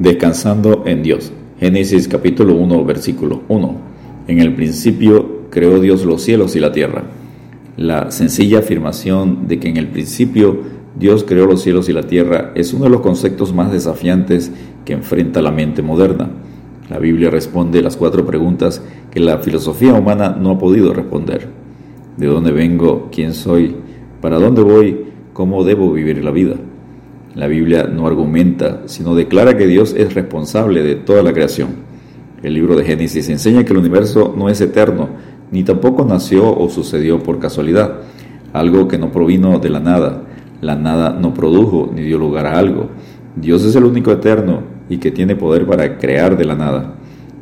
Descansando en Dios. Génesis capítulo 1, versículo 1. En el principio creó Dios los cielos y la tierra. La sencilla afirmación de que en el principio Dios creó los cielos y la tierra es uno de los conceptos más desafiantes que enfrenta la mente moderna. La Biblia responde las cuatro preguntas que la filosofía humana no ha podido responder. ¿De dónde vengo? ¿Quién soy? ¿Para dónde voy? ¿Cómo debo vivir la vida? La Biblia no argumenta, sino declara que Dios es responsable de toda la creación. El libro de Génesis enseña que el universo no es eterno, ni tampoco nació o sucedió por casualidad, algo que no provino de la nada. La nada no produjo ni dio lugar a algo. Dios es el único eterno y que tiene poder para crear de la nada.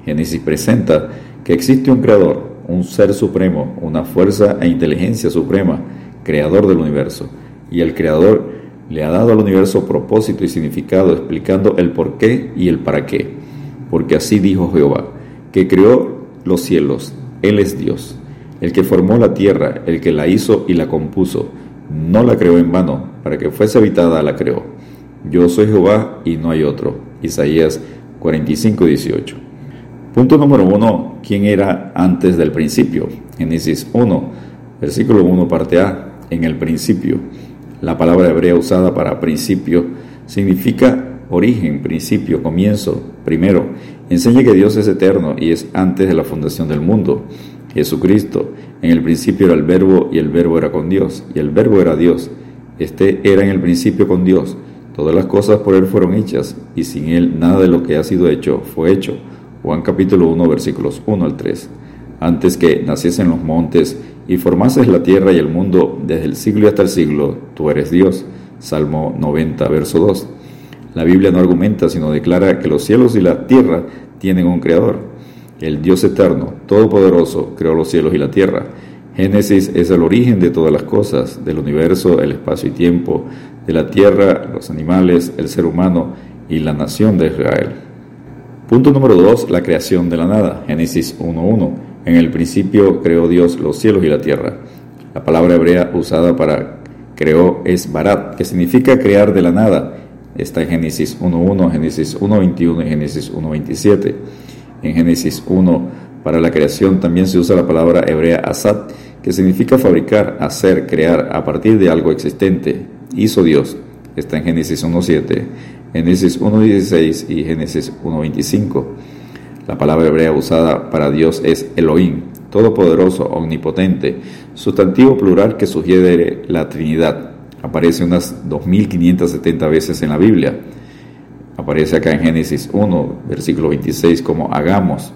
Génesis presenta que existe un creador, un ser supremo, una fuerza e inteligencia suprema, creador del universo. Y el creador le ha dado al universo propósito y significado, explicando el por qué y el para qué. Porque así dijo Jehová, que creó los cielos, Él es Dios, el que formó la tierra, el que la hizo y la compuso, no la creó en vano, para que fuese habitada la creó. Yo soy Jehová y no hay otro. Isaías 45, 18. Punto número uno, ¿quién era antes del principio? Génesis 1, versículo 1, parte A, en el principio. La palabra hebrea usada para principio significa origen, principio, comienzo, primero. Enseña que Dios es eterno y es antes de la fundación del mundo. Jesucristo, en el principio era el verbo y el verbo era con Dios y el verbo era Dios. Este era en el principio con Dios. Todas las cosas por Él fueron hechas y sin Él nada de lo que ha sido hecho fue hecho. Juan capítulo 1 versículos 1 al 3. Antes que naciesen los montes y formases la tierra y el mundo desde el siglo hasta el siglo, tú eres Dios. Salmo 90, verso 2. La Biblia no argumenta, sino declara que los cielos y la tierra tienen un creador. El Dios eterno, todopoderoso, creó los cielos y la tierra. Génesis es el origen de todas las cosas, del universo, el espacio y tiempo, de la tierra, los animales, el ser humano y la nación de Israel. Punto número 2. La creación de la nada. Génesis 1.1. En el principio creó Dios los cielos y la tierra. La palabra hebrea usada para creó es barat, que significa crear de la nada. Está en Génesis 1.1, Génesis 1.21 y Génesis 1.27. En Génesis 1, para la creación también se usa la palabra hebrea asat, que significa fabricar, hacer, crear a partir de algo existente. Hizo Dios. Está en Génesis 1.7, Génesis 1.16 y Génesis 1.25. La palabra hebrea usada para Dios es Elohim, todopoderoso, omnipotente, sustantivo plural que sugiere la Trinidad. Aparece unas 2570 veces en la Biblia. Aparece acá en Génesis 1, versículo 26 como hagamos.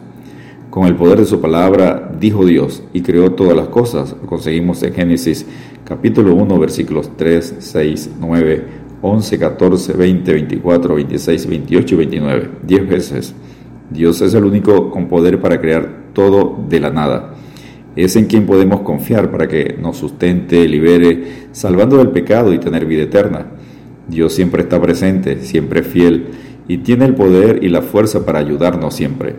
Con el poder de su palabra dijo Dios y creó todas las cosas. Lo conseguimos en Génesis capítulo 1, versículos 3, 6, 9, 11, 14, 20, 24, 26, 28 y 29. Diez veces. Dios es el único con poder para crear todo de la nada. Es en quien podemos confiar para que nos sustente, libere, salvando del pecado y tener vida eterna. Dios siempre está presente, siempre fiel, y tiene el poder y la fuerza para ayudarnos siempre.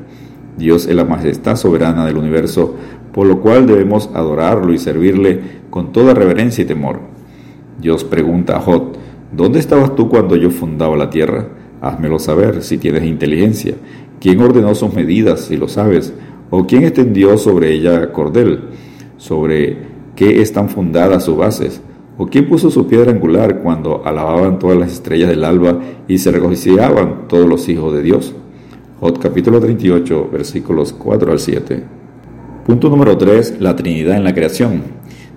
Dios es la majestad soberana del universo, por lo cual debemos adorarlo y servirle con toda reverencia y temor. Dios pregunta a Jod, ¿dónde estabas tú cuando yo fundaba la tierra? Házmelo saber si tienes inteligencia. ¿Quién ordenó sus medidas, si lo sabes? ¿O quién extendió sobre ella cordel? ¿Sobre qué están fundadas sus bases? ¿O quién puso su piedra angular cuando alababan todas las estrellas del alba y se regocijaban todos los hijos de Dios? Jot capítulo 38, versículos 4 al 7. Punto número 3. La Trinidad en la creación.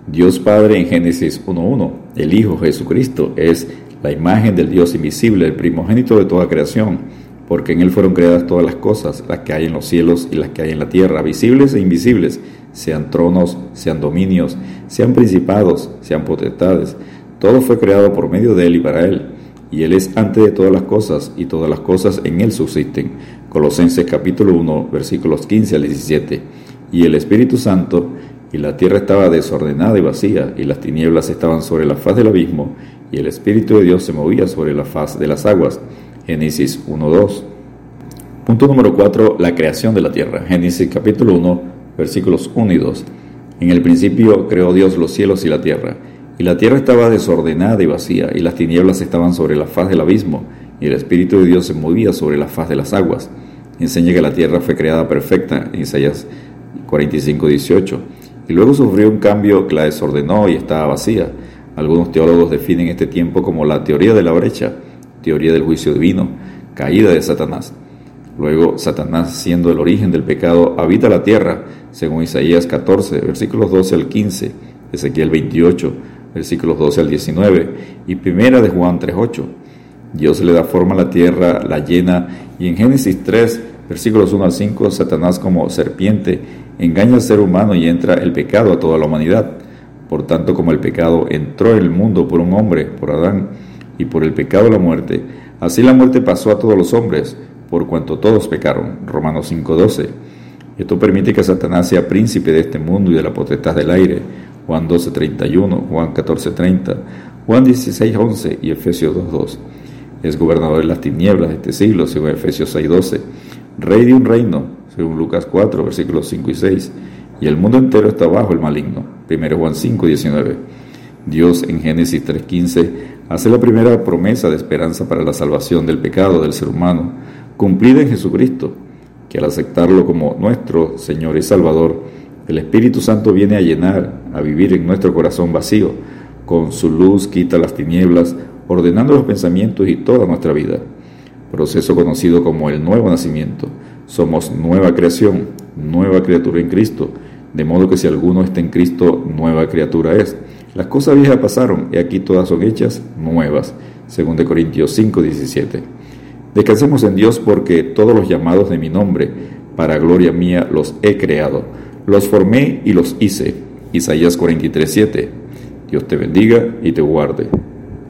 Dios Padre en Génesis 1.1. El Hijo Jesucristo es la imagen del Dios invisible, el primogénito de toda creación porque en Él fueron creadas todas las cosas, las que hay en los cielos y las que hay en la tierra, visibles e invisibles, sean tronos, sean dominios, sean principados, sean potestades. Todo fue creado por medio de Él y para Él. Y Él es antes de todas las cosas, y todas las cosas en Él subsisten. Colosenses capítulo 1, versículos 15 al 17. Y el Espíritu Santo, y la tierra estaba desordenada y vacía, y las tinieblas estaban sobre la faz del abismo, y el Espíritu de Dios se movía sobre la faz de las aguas. Génesis 1.2. Punto número 4. La creación de la tierra. Génesis capítulo 1, versículos 1 y 2. En el principio creó Dios los cielos y la tierra, y la tierra estaba desordenada y vacía, y las tinieblas estaban sobre la faz del abismo, y el Espíritu de Dios se movía sobre la faz de las aguas. Enseña que la tierra fue creada perfecta Isaías 45, 18, y luego sufrió un cambio que la desordenó y estaba vacía. Algunos teólogos definen este tiempo como la teoría de la brecha, teoría del juicio divino, caída de Satanás. Luego, Satanás, siendo el origen del pecado, habita la tierra, según Isaías 14, versículos 12 al 15, Ezequiel 28, versículos 12 al 19, y primera de Juan 3.8. Dios le da forma a la tierra, la llena, y en Génesis 3, versículos 1 al 5, Satanás como serpiente engaña al ser humano y entra el pecado a toda la humanidad. Por tanto, como el pecado entró en el mundo por un hombre, por Adán, y por el pecado la muerte, así la muerte pasó a todos los hombres, por cuanto todos pecaron. Romanos 5:12. Esto permite que Satanás sea príncipe de este mundo y de la potestad del aire. Juan 12:31, Juan 14:30, Juan 16:11 y Efesios 2:2. Es gobernador de las tinieblas de este siglo, según Efesios 6:12. Rey de un reino, según Lucas 4, versículos 5 y 6. Y el mundo entero está bajo el maligno. 1 Juan 5:19. Dios en Génesis 3:15 hace la primera promesa de esperanza para la salvación del pecado del ser humano, cumplida en Jesucristo, que al aceptarlo como nuestro Señor y Salvador, el Espíritu Santo viene a llenar, a vivir en nuestro corazón vacío. Con su luz quita las tinieblas, ordenando los pensamientos y toda nuestra vida. Proceso conocido como el nuevo nacimiento. Somos nueva creación, nueva criatura en Cristo, de modo que si alguno está en Cristo, nueva criatura es. Las cosas viejas pasaron y aquí todas son hechas nuevas. 2 Corintios 5, 17. Descansemos en Dios porque todos los llamados de mi nombre, para gloria mía, los he creado. Los formé y los hice. Isaías 43, 7. Dios te bendiga y te guarde.